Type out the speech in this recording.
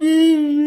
Hmm.